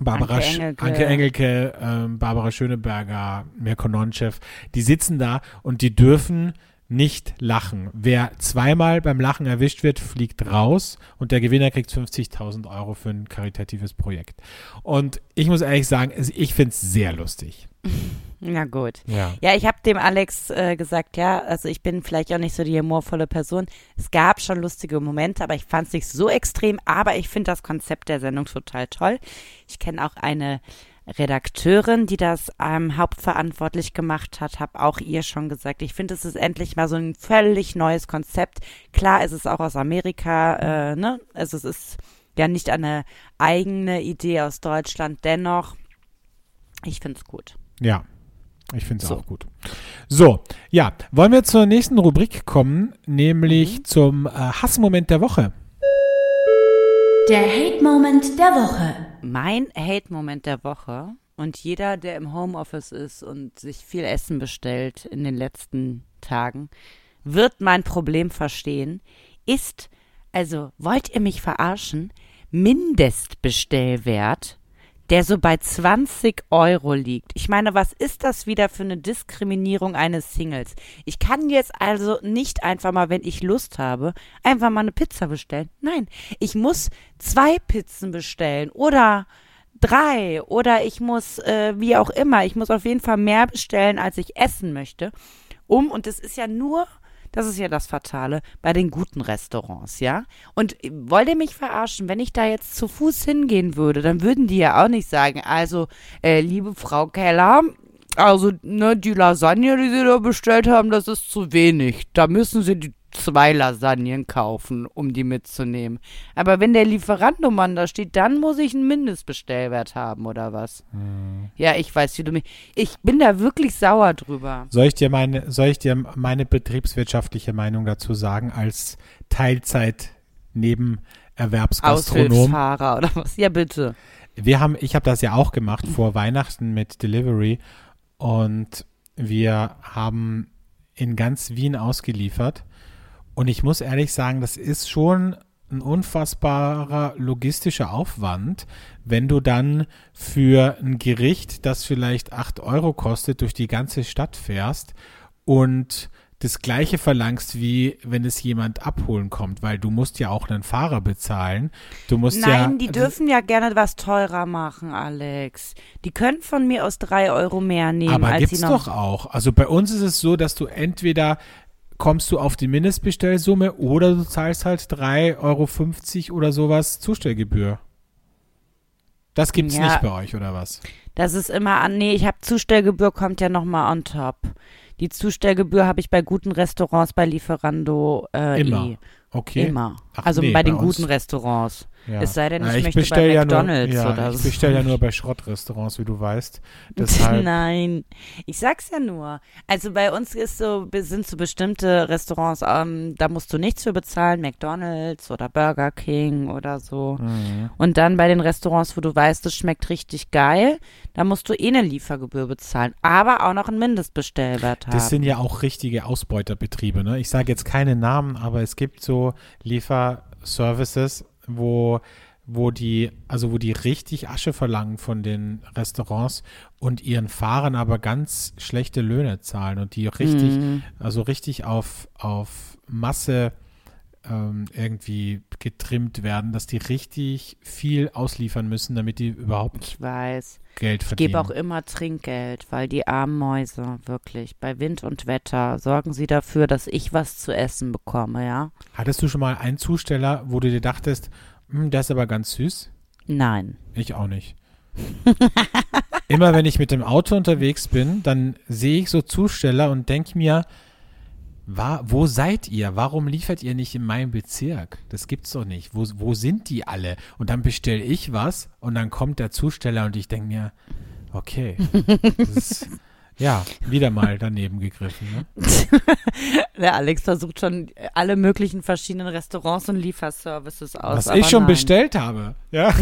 Barbara Anke Engelke. Anke Engelke, ähm, Barbara Schöneberger, Mirko Nonchev, die sitzen da und die dürfen nicht lachen. Wer zweimal beim Lachen erwischt wird, fliegt raus und der Gewinner kriegt 50.000 Euro für ein karitatives Projekt. Und ich muss ehrlich sagen, ich finde es sehr lustig. Na gut. Ja. Ja, ich habe dem Alex äh, gesagt, ja, also ich bin vielleicht auch nicht so die humorvolle Person. Es gab schon lustige Momente, aber ich fand es nicht so extrem. Aber ich finde das Konzept der Sendung total toll. Ich kenne auch eine Redakteurin, die das ähm, hauptverantwortlich gemacht hat, habe auch ihr schon gesagt, ich finde, es ist endlich mal so ein völlig neues Konzept. Klar, es ist auch aus Amerika, äh, ne? Also es ist ja nicht eine eigene Idee aus Deutschland, dennoch, ich finde es gut. Ja, ich finde es So. auch gut. So, ja, wollen wir zur nächsten Rubrik kommen, nämlich zum äh, Hassmoment der Woche. Der Hate-Moment der Woche. Mein Hate-Moment der Woche und jeder, der im Homeoffice ist und sich viel Essen bestellt in den letzten Tagen, wird mein Problem verstehen, ist, also wollt ihr mich verarschen, Mindestbestellwert, der so bei 20 Euro liegt. Ich meine, was ist das wieder für eine Diskriminierung eines Singles? Ich kann jetzt also nicht einfach mal, wenn ich Lust habe, einfach mal eine Pizza bestellen. Nein, ich muss zwei Pizzen bestellen oder drei oder ich muss, äh, wie auch immer, ich muss auf jeden Fall mehr bestellen, als ich essen möchte. Um, und das ist ja nur, das ist ja das Fatale, bei den guten Restaurants, ja? Und äh, wollt ihr mich verarschen, wenn ich da jetzt zu Fuß hingehen würde, dann würden die ja auch nicht sagen, also, äh, liebe Frau Keller, also, ne, die Lasagne, die Sie da bestellt haben, das ist zu wenig. Da müssen Sie die zwei Lasagnen kaufen, um die mitzunehmen. Aber wenn der Lieferantenmann da steht, dann muss ich einen Mindestbestellwert haben, oder was? Ja, ich weiß, wie du mich. Ich bin da wirklich sauer drüber. Soll ich dir meine, soll ich dir meine betriebswirtschaftliche Meinung dazu sagen als Teilzeit Nebenerwerbsgastronom? Aushilfsfahrer oder was? Ja, bitte. Wir haben, ich habe das ja auch gemacht vor Weihnachten mit Delivery und wir haben in ganz Wien ausgeliefert und ich muss ehrlich sagen, das ist schon ein unfassbarer logistischer Aufwand, wenn du dann für ein Gericht, das vielleicht 8 Euro kostet, durch die ganze Stadt fährst und das gleiche verlangst, wie wenn es jemand abholen kommt, weil du musst ja auch einen Fahrer bezahlen. Du musst ja, Nein, die dürfen ja gerne was teurer machen, Alex. Die können von mir aus drei Euro mehr nehmen, Aber als gibt's sie noch. doch auch. Also bei uns ist es so, dass du entweder kommst du auf die Mindestbestellsumme oder du zahlst halt 3,50 Euro oder sowas Zustellgebühr. Das gibt's Ja. nicht bei euch, oder was? Das ist immer an. Nee, ich habe Zustellgebühr, kommt ja nochmal on top. Die Zustellgebühr habe ich bei guten Restaurants bei Lieferando äh, Immer. eh. Okay. Immer. Ach also nee, bei den bei guten Restaurants. Ja. Es sei denn, Na, ich möchte bei ja McDonald's nur, ja, oder Ich so. bestelle ja nur bei Schrottrestaurants, wie du weißt. Deshalb, Nein, ich sag's ja nur. Also bei uns ist so, sind so bestimmte Restaurants, ähm, da musst du nichts für bezahlen, McDonald's oder Burger King oder so. Mhm. Und dann bei den Restaurants, wo du weißt, es schmeckt richtig geil, da musst du eh eine Liefergebühr bezahlen, aber auch noch einen Mindestbestellwert haben. Das sind ja auch richtige Ausbeuterbetriebe. Ne? Ich sage jetzt keine Namen, aber es gibt so Lieferservices, wo, wo die, also wo die richtig Asche verlangen von den Restaurants und ihren Fahrern aber ganz schlechte Löhne zahlen und die richtig, Mhm. also richtig auf, auf Masse ähm, irgendwie getrimmt werden, dass die richtig viel ausliefern müssen, damit die überhaupt ich weiß. Geld Ich verdienen. gebe auch immer Trinkgeld, weil die armen Mäuse, wirklich, bei Wind und Wetter sorgen sie dafür, dass ich was zu essen bekomme, ja? Hattest du schon mal einen Zusteller, wo du dir dachtest, "Hm, der ist aber ganz süß? Nein. Ich auch nicht. Immer wenn ich mit dem Auto unterwegs bin, dann sehe ich so Zusteller und denke mir, wa, wo seid ihr? Warum liefert ihr nicht in meinem Bezirk? Das gibt's doch nicht. Wo, wo sind die alle? Und dann bestelle ich was und dann kommt der Zusteller und ich denke mir, okay, das ist, ja, wieder mal daneben gegriffen. Ne? Der Alex versucht schon alle möglichen verschiedenen Restaurants und Lieferservices aus. Was ich schon nein. bestellt habe. Ja.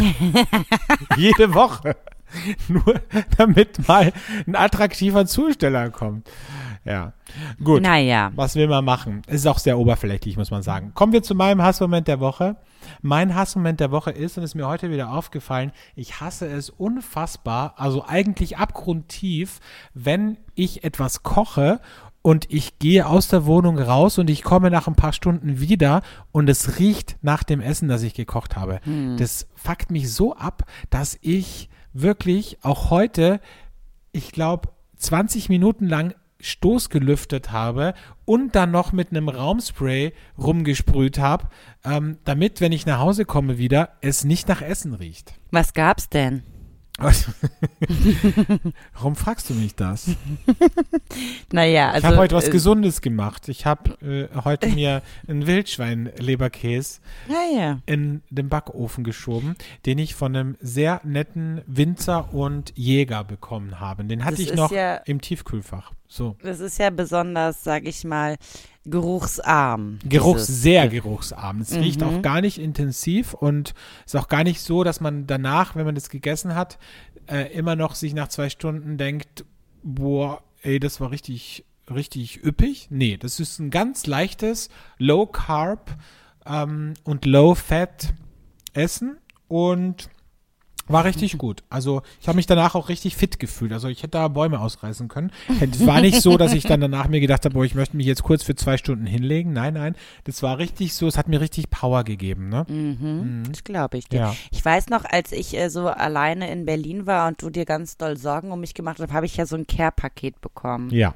Jede Woche. Nur damit mal ein attraktiver Zusteller kommt. Ja. Gut. Naja. Was will man machen? Es ist auch sehr oberflächlich, muss man sagen. Kommen wir zu meinem Hassmoment der Woche. Mein Hassmoment der Woche ist, und es ist mir heute wieder aufgefallen, ich hasse es unfassbar, also eigentlich abgrundtief, wenn ich etwas koche und ich gehe aus der Wohnung raus und ich komme nach ein paar Stunden wieder und es riecht nach dem Essen, das ich gekocht habe. Das fuckt mich so ab, dass ich wirklich auch heute, ich glaube, 20 Minuten lang Stoß gelüftet habe und dann noch mit einem Raumspray rumgesprüht habe, ähm, damit, wenn ich nach Hause komme wieder, es nicht nach Essen riecht. Was gab's denn? Warum fragst du mich das? Naja, Ich also. habe heute was äh, Gesundes gemacht. Ich habe äh, heute mir einen Wildschwein-Leberkäse Naja. in den Backofen geschoben, den ich von einem sehr netten Winzer und Jäger bekommen habe. Den hatte Das ich noch ja- im Tiefkühlfach. So. Das ist ja besonders, sag ich mal, geruchsarm. Geruch, dieses sehr Ge- geruchsarm. Es riecht Mhm. auch gar nicht intensiv und ist auch gar nicht so, dass man danach, wenn man das gegessen hat, äh, immer noch sich nach zwei Stunden denkt, boah, ey, das war richtig, richtig üppig. Nee, das ist ein ganz leichtes Low Carb ähm, und Low Fat Essen und war richtig gut. Also ich habe mich danach auch richtig fit gefühlt. Also ich hätte da Bäume ausreißen können. Es war nicht so, dass ich dann danach mir gedacht habe, boah, ich möchte mich jetzt kurz für zwei Stunden hinlegen. Nein, nein. Das war richtig so, es hat mir richtig Power gegeben. Ne? Mhm, das glaube ich dir. Ja. Ich weiß noch, als ich äh, so alleine in Berlin war und du dir ganz doll Sorgen um mich gemacht hast, habe ich ja so ein Care-Paket bekommen. Ja,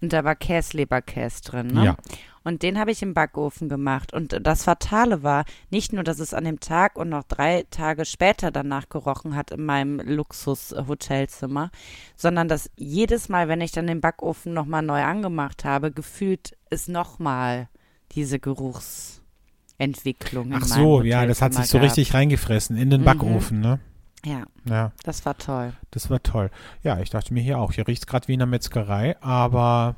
Und da war Käsleberkäse drin, ne? ja. Und den habe ich im Backofen gemacht. Und das Fatale war, nicht nur, dass es an dem Tag und noch drei Tage später danach gerochen hat in meinem Luxus-Hotelzimmer, sondern dass jedes Mal, wenn ich dann den Backofen nochmal neu angemacht habe, gefühlt ist nochmal diese Geruchsentwicklung. Ach so, ja, das hat sich so gehabt. richtig reingefressen in den Mhm. Backofen, ne? Ja, Ja, das war toll. das war toll. Ja, ich dachte mir hier auch, hier riecht es gerade wie in einer Metzgerei, aber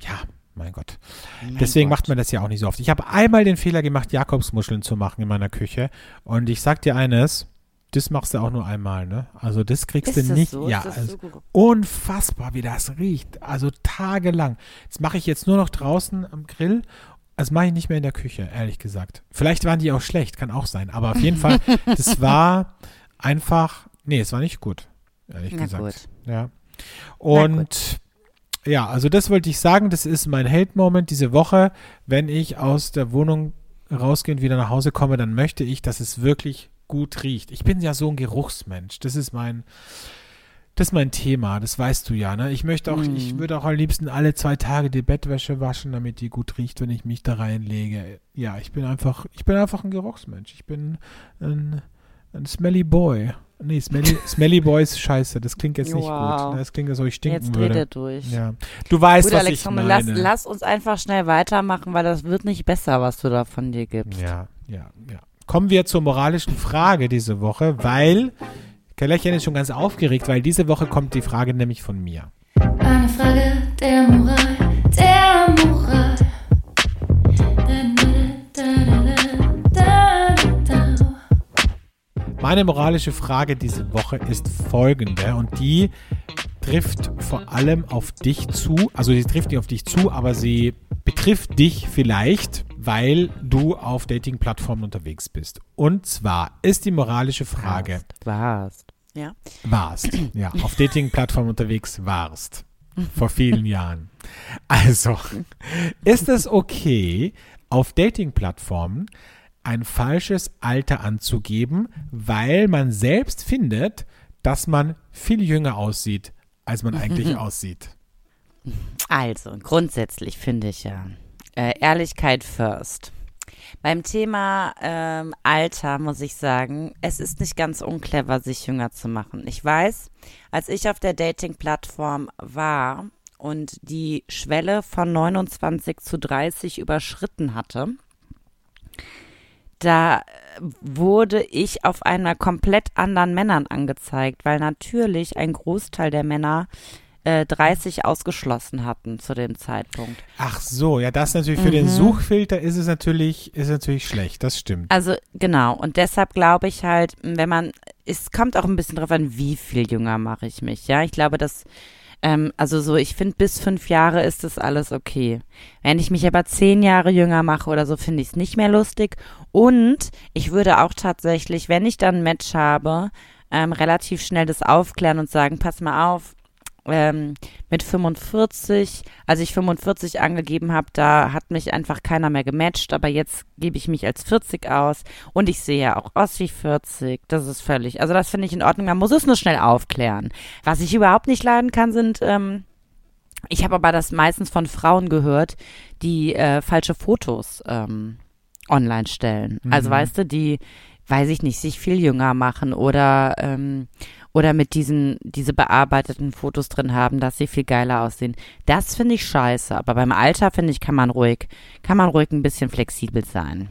ja, mein Gott. Mein Deswegen Gott. macht man das ja auch nicht so oft. Ich habe einmal den Fehler gemacht, Jakobsmuscheln zu machen in meiner Küche. Und ich sag dir eines, das machst du auch nur einmal, ne? Also das kriegst Ist du nicht. so? Ja, also so unfassbar, wie das riecht. Also tagelang. Das mache ich jetzt nur noch draußen am Grill. Das mache ich nicht mehr in der Küche, ehrlich gesagt. Vielleicht waren die auch schlecht, kann auch sein. Aber auf jeden Fall, das war einfach, nee, es war nicht gut, ehrlich Na gesagt. gut. Ja. Und ja, also das wollte ich sagen, das ist mein Hate-Moment diese Woche. Wenn ich aus der Wohnung rausgehe und wieder nach Hause komme, dann möchte ich, dass es wirklich gut riecht. Ich bin ja so ein Geruchsmensch. Das ist mein, das ist mein Thema, das weißt du ja, ne? Ich möchte auch, Mhm. ich würde auch am liebsten alle zwei Tage die Bettwäsche waschen, damit die gut riecht, wenn ich mich da reinlege. Ja, ich bin einfach, ich bin einfach ein Geruchsmensch. Ich bin ein, ein Smelly Boy. Nee, Smelly, Smelly Boy ist scheiße. Das klingt jetzt nicht Wow. gut. Das klingt, als ob ich stinken Jetzt würde. rede durch. Ja. Du weißt, Gut, was Alexander, ich lass, meine. lass uns einfach schnell weitermachen, weil das wird nicht besser, was du da von dir gibst. Ja, ja, ja. Kommen wir zur moralischen Frage diese Woche, weil Kellerchen ist schon ganz aufgeregt, weil diese Woche kommt die Frage nämlich von mir. Eine Frage der Moral, der Moral. Meine moralische Frage diese Woche ist folgende und die trifft vor allem auf dich zu, also sie trifft nicht auf dich zu, aber sie betrifft dich vielleicht, weil du auf Dating-Plattformen unterwegs bist. Und zwar ist die moralische Frage, Warst. Ja. warst, ja, auf Dating-Plattformen unterwegs warst. Vor vielen Jahren. Also, ist es okay, auf Dating-Plattformen ein falsches Alter anzugeben, weil man selbst findet, dass man viel jünger aussieht, als man eigentlich aussieht? Also, grundsätzlich finde ich ja, äh, Ehrlichkeit first. Beim Thema ähm, Alter muss ich sagen, es ist nicht ganz unclever, sich jünger zu machen. Ich weiß, als ich auf der Dating-Plattform war und die Schwelle von 29 zu 30 überschritten hatte, da äh, wurde ich auf einmal komplett anderen Männern angezeigt, weil natürlich ein Großteil der Männer äh, 30 ausgeschlossen hatten zu dem Zeitpunkt. Ach so, ja, das natürlich für den Suchfilter ist es natürlich, ist natürlich schlecht, das stimmt. Also genau, und deshalb glaube ich halt, wenn man, es kommt auch ein bisschen drauf an, wie viel jünger mache ich mich, ja. Ich glaube, dass, ähm, also so, ich finde, bis fünf Jahre ist das alles okay. Wenn ich mich aber zehn Jahre jünger mache oder so, finde ich es nicht mehr lustig. Und ich würde auch tatsächlich, wenn ich dann ein Match habe, ähm, relativ schnell das aufklären und sagen, pass mal auf, ähm, mit 45, als ich 45 angegeben habe, da hat mich einfach keiner mehr gematcht, aber jetzt gebe ich mich als 40 aus und ich sehe ja auch aus wie 40. Das ist völlig, also das finde ich in Ordnung. Man muss es nur schnell aufklären. Was ich überhaupt nicht leiden kann, sind, ähm, ich habe aber das meistens von Frauen gehört, die äh, falsche Fotos ähm, online stellen. Also Mhm. weißt du, die, weiß ich nicht, sich viel jünger machen oder ähm, oder mit diesen diese bearbeiteten Fotos drin haben, dass sie viel geiler aussehen. Das finde ich scheiße. Aber beim Alter finde ich kann man ruhig kann man ruhig ein bisschen flexibel sein.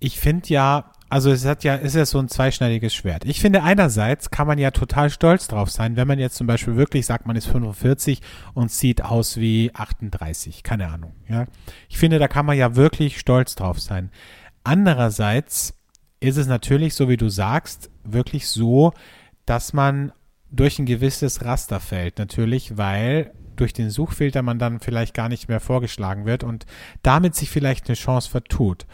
Ich finde ja, also es hat ja, ist ja so ein zweischneidiges Schwert. Ich finde einerseits kann man ja total stolz drauf sein, wenn man jetzt zum Beispiel wirklich sagt, man ist 45 und sieht aus wie 38, keine Ahnung, ja. Ich finde, da kann man ja wirklich stolz drauf sein. Andererseits ist es natürlich, so wie du sagst, wirklich so, dass man durch ein gewisses Raster fällt, natürlich, weil durch den Suchfilter man dann vielleicht gar nicht mehr vorgeschlagen wird und damit sich vielleicht eine Chance vertut.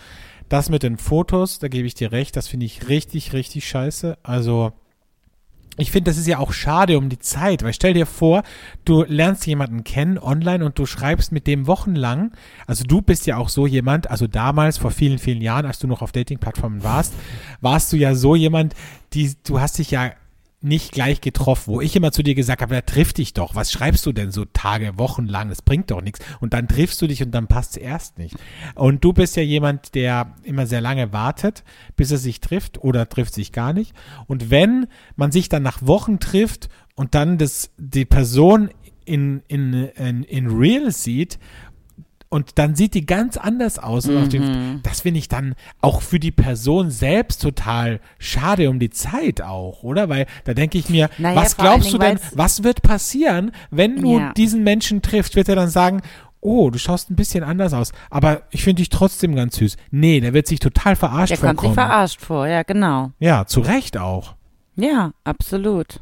Das mit den Fotos, da gebe ich dir recht, das finde ich richtig, richtig scheiße. Also, ich finde, das ist ja auch schade um die Zeit, weil stell dir vor, du lernst jemanden kennen online und du schreibst mit dem wochenlang. Also du bist ja auch so jemand, also damals, vor vielen, vielen Jahren, als du noch auf Dating-Plattformen warst, warst du ja so jemand, die, du hast dich ja nicht gleich getroffen, wo ich immer zu dir gesagt habe, da triff dich doch. Was schreibst du denn so Tage, Wochen lang? Das bringt doch nichts. Und dann triffst du dich und dann passt es erst nicht. Und du bist ja jemand, der immer sehr lange wartet, bis er sich trifft oder trifft sich gar nicht. Und wenn man sich dann nach Wochen trifft und dann das, die Person in, in, in, in real sieht und dann sieht die ganz anders aus. Auf dem, das finde ich dann auch für die Person selbst total schade um die Zeit auch, oder? Weil da denke ich mir, Naja, was glaubst du denn, was wird passieren, wenn du Ja. diesen Menschen triffst? Wird er dann sagen, oh, du schaust ein bisschen anders aus, aber ich finde dich trotzdem ganz süß. Nee, der wird sich total verarscht Der kommt sich vorkommen. verarscht vor, ja genau. Ja, zu Recht auch. Ja, absolut.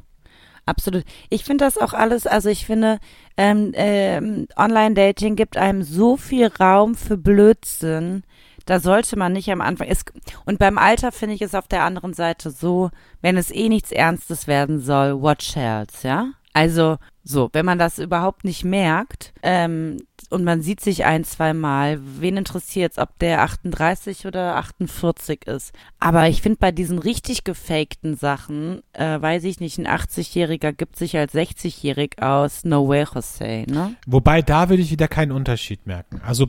Absolut. Ich finde das auch alles, also ich finde, ähm, ähm, Online-Dating gibt einem so viel Raum für Blödsinn. Da sollte man nicht am Anfang. Es, und beim Alter finde ich es auf der anderen Seite so, wenn es eh nichts Ernstes werden soll, watch else, ja? Also so, wenn man das überhaupt nicht merkt ähm, und man sieht sich ein, zwei Mal, wen interessiert's, ob der 38 oder 48 ist. Aber ich finde bei diesen richtig gefakten Sachen, äh, weiß ich nicht, ein 80-Jähriger gibt sich als 60-jährig aus, no way, Jose, ne? Wobei, da würde ich wieder keinen Unterschied merken. Also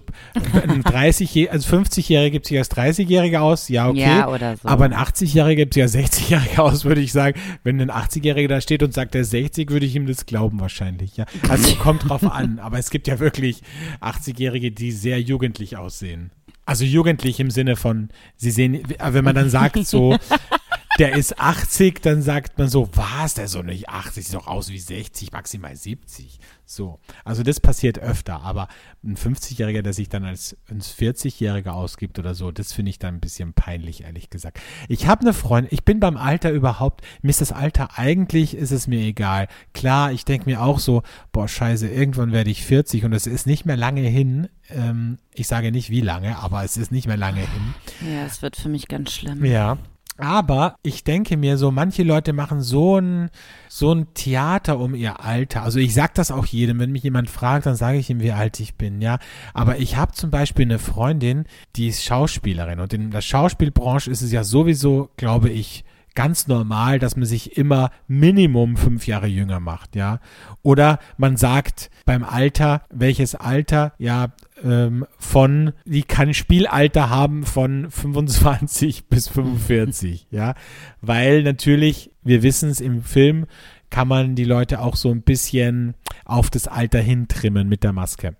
ein 30 also 50-Jähriger gibt sich als 30-Jähriger aus, ja, okay. Ja, oder so. Aber ein 80-Jähriger gibt sich als 60-Jähriger aus, würde ich sagen. Wenn ein 80-Jähriger da steht und sagt, der ist 60, würde ich ihm das glauben wahrscheinlich, ja. Also kommt drauf an. Aber es gibt ja wirklich 80-Jährige, die sehr jugendlich aussehen. Also jugendlich im Sinne von, sie sehen, wenn man dann sagt so, der ist 80, dann sagt man so, was, der ist doch nicht 80, sieht doch aus wie 60, maximal 70. So. Also das passiert öfter, aber ein 50-Jähriger, der sich dann als ein 40-Jähriger ausgibt oder so, das finde ich dann ein bisschen peinlich, ehrlich gesagt. Ich habe eine Freundin, ich bin beim Alter überhaupt, mir ist das Alter eigentlich, ist es mir egal. Klar, ich denke mir auch so, boah, scheiße, irgendwann werde ich 40 und es ist nicht mehr lange hin. Ähm, ich sage nicht wie lange, aber es ist nicht mehr lange hin. ja, es wird für mich ganz schlimm. Ja. Aber ich denke mir so, manche Leute machen so ein, so ein Theater um ihr Alter. Also ich sag das auch jedem, wenn mich jemand fragt, dann sage ich ihm, wie alt ich bin, ja. Aber ich habe zum Beispiel eine Freundin, die ist Schauspielerin und in der Schauspielbranche ist es ja sowieso, glaube ich, ganz normal, dass man sich immer Minimum fünf Jahre jünger macht, ja. Oder man sagt beim Alter, welches Alter, ja, ähm, von, die kann Spielalter haben von 25 bis 45, ja. Weil natürlich, wir wissen es im Film, kann man die Leute auch so ein bisschen auf das Alter hintrimmen mit der Maske.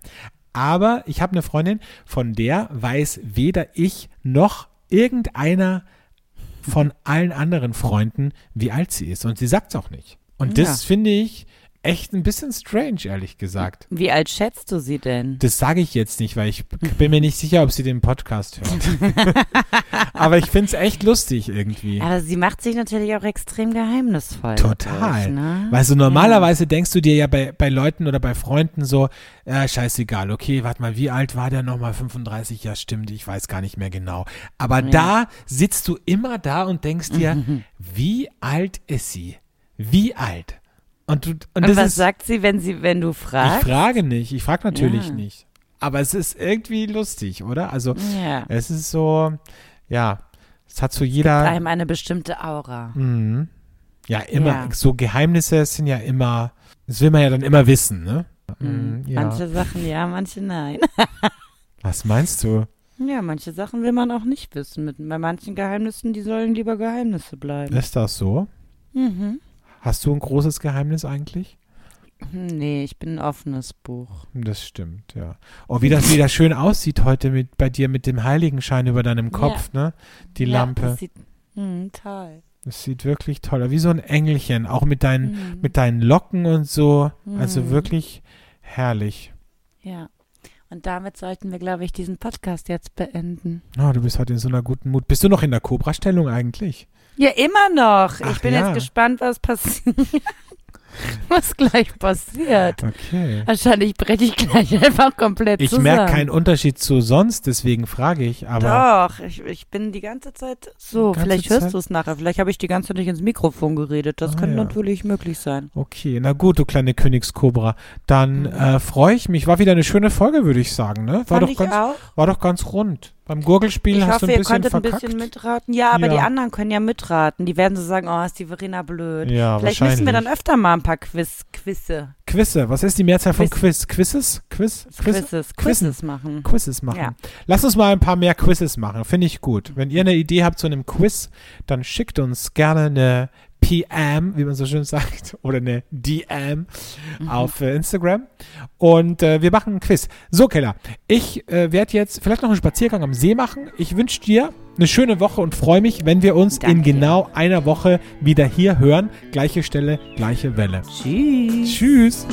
Aber ich habe eine Freundin, von der weiß weder ich noch irgendeiner von allen anderen Freunden, wie alt sie ist. Und sie sagt es auch nicht. Und das Ja. finde ich echt ein bisschen strange, ehrlich gesagt. Wie alt schätzt du sie denn? Das sage ich jetzt nicht, weil ich bin mir nicht sicher, ob sie den Podcast hört. Aber ich finde es echt lustig irgendwie. Aber sie macht sich natürlich auch extrem geheimnisvoll. Total. Ne? Weil so normalerweise denkst du dir ja bei, bei Leuten oder bei Freunden so, äh, scheißegal, okay, warte mal, wie alt war der nochmal? 35? Ja, stimmt, ich weiß gar nicht mehr genau. Aber da sitzt du immer da und denkst dir, wie alt ist sie? Wie alt? Und, du, und, Und was ist, sagt sie, wenn sie, wenn du fragst? ich frage nicht, ich frage natürlich Ja. nicht. Aber es ist irgendwie lustig, oder? Also Ja. es ist so, ja, es hat so jeder, Einem eine bestimmte Aura. Mhm. ja immer, Ja. so Geheimnisse sind ja immer, das will man ja dann immer wissen, ne? Mhm. Mhm, ja. Manche Sachen ja, manche nein. Was meinst du? Ja, manche Sachen will man auch nicht wissen. Bei manchen Geheimnissen, die sollen lieber Geheimnisse bleiben. Ist das so? Mhm. Hast du ein großes Geheimnis eigentlich? Hm, Nee, ich bin ein offenes Buch. Das stimmt, ja. Oh, wie das wieder schön aussieht heute mit bei dir mit dem Heiligenschein über deinem Kopf, ne? Die ja, Lampe. Das sieht, hm, toll. Das sieht wirklich toll aus. Wie so ein Engelchen, auch mit deinen, Mhm. mit deinen Locken und so. Also Mhm. wirklich herrlich. Ja. Und damit sollten wir, glaube ich, diesen Podcast jetzt beenden. Oh, du bist heute in so einer guten Mut. Bist du noch in der Cobra-Stellung eigentlich? Ja, immer noch. Ach ich bin ja. jetzt gespannt, was passiert. was gleich passiert. Okay. Wahrscheinlich breche ich gleich einfach komplett Ich zusammen. merke keinen Unterschied zu sonst, deswegen frage ich. Aber Doch, ich, ich bin die ganze Zeit so. Ganze vielleicht hörst du es nachher. Vielleicht habe ich die ganze Zeit nicht ins Mikrofon geredet. Das Ah, könnte ja. natürlich möglich sein. okay, na gut, du kleine Königskobra. Dann Mhm. äh, freue ich mich. War wieder eine schöne Folge, würde ich sagen. Ne? War Fand doch ich ganz, auch. war doch ganz rund. Beim Gurgelspiel Ich hast hoffe, du ein ihr bisschen konntet ein bisschen mitraten. Ja, aber Ja. die anderen können ja mitraten. Die werden so sagen, oh, ist die Verena blöd. ja, Vielleicht müssen wir dann öfter mal ein paar Quiz, Quizze, Quizze. Was ist die Mehrzahl von Quiz. Quiz? Quizzes? Quiz? Quiz? Quizzes. Quizzes machen. Quizzes machen. Ja. Lass uns mal ein paar mehr Quizzes machen. Finde ich gut. Wenn ihr eine Idee habt zu einem Quiz, dann schickt uns gerne eine PM, wie man so schön sagt, oder eine DM Mhm. auf äh, Instagram. Und äh, wir machen ein Quiz. So, Keller, ich äh, werde jetzt vielleicht noch einen Spaziergang am See machen. Ich wünsche dir eine schöne Woche und freue mich, wenn wir uns in Danke. genau einer Woche wieder hier hören. Gleiche Stelle, gleiche Welle. Tschüss. Tschüss.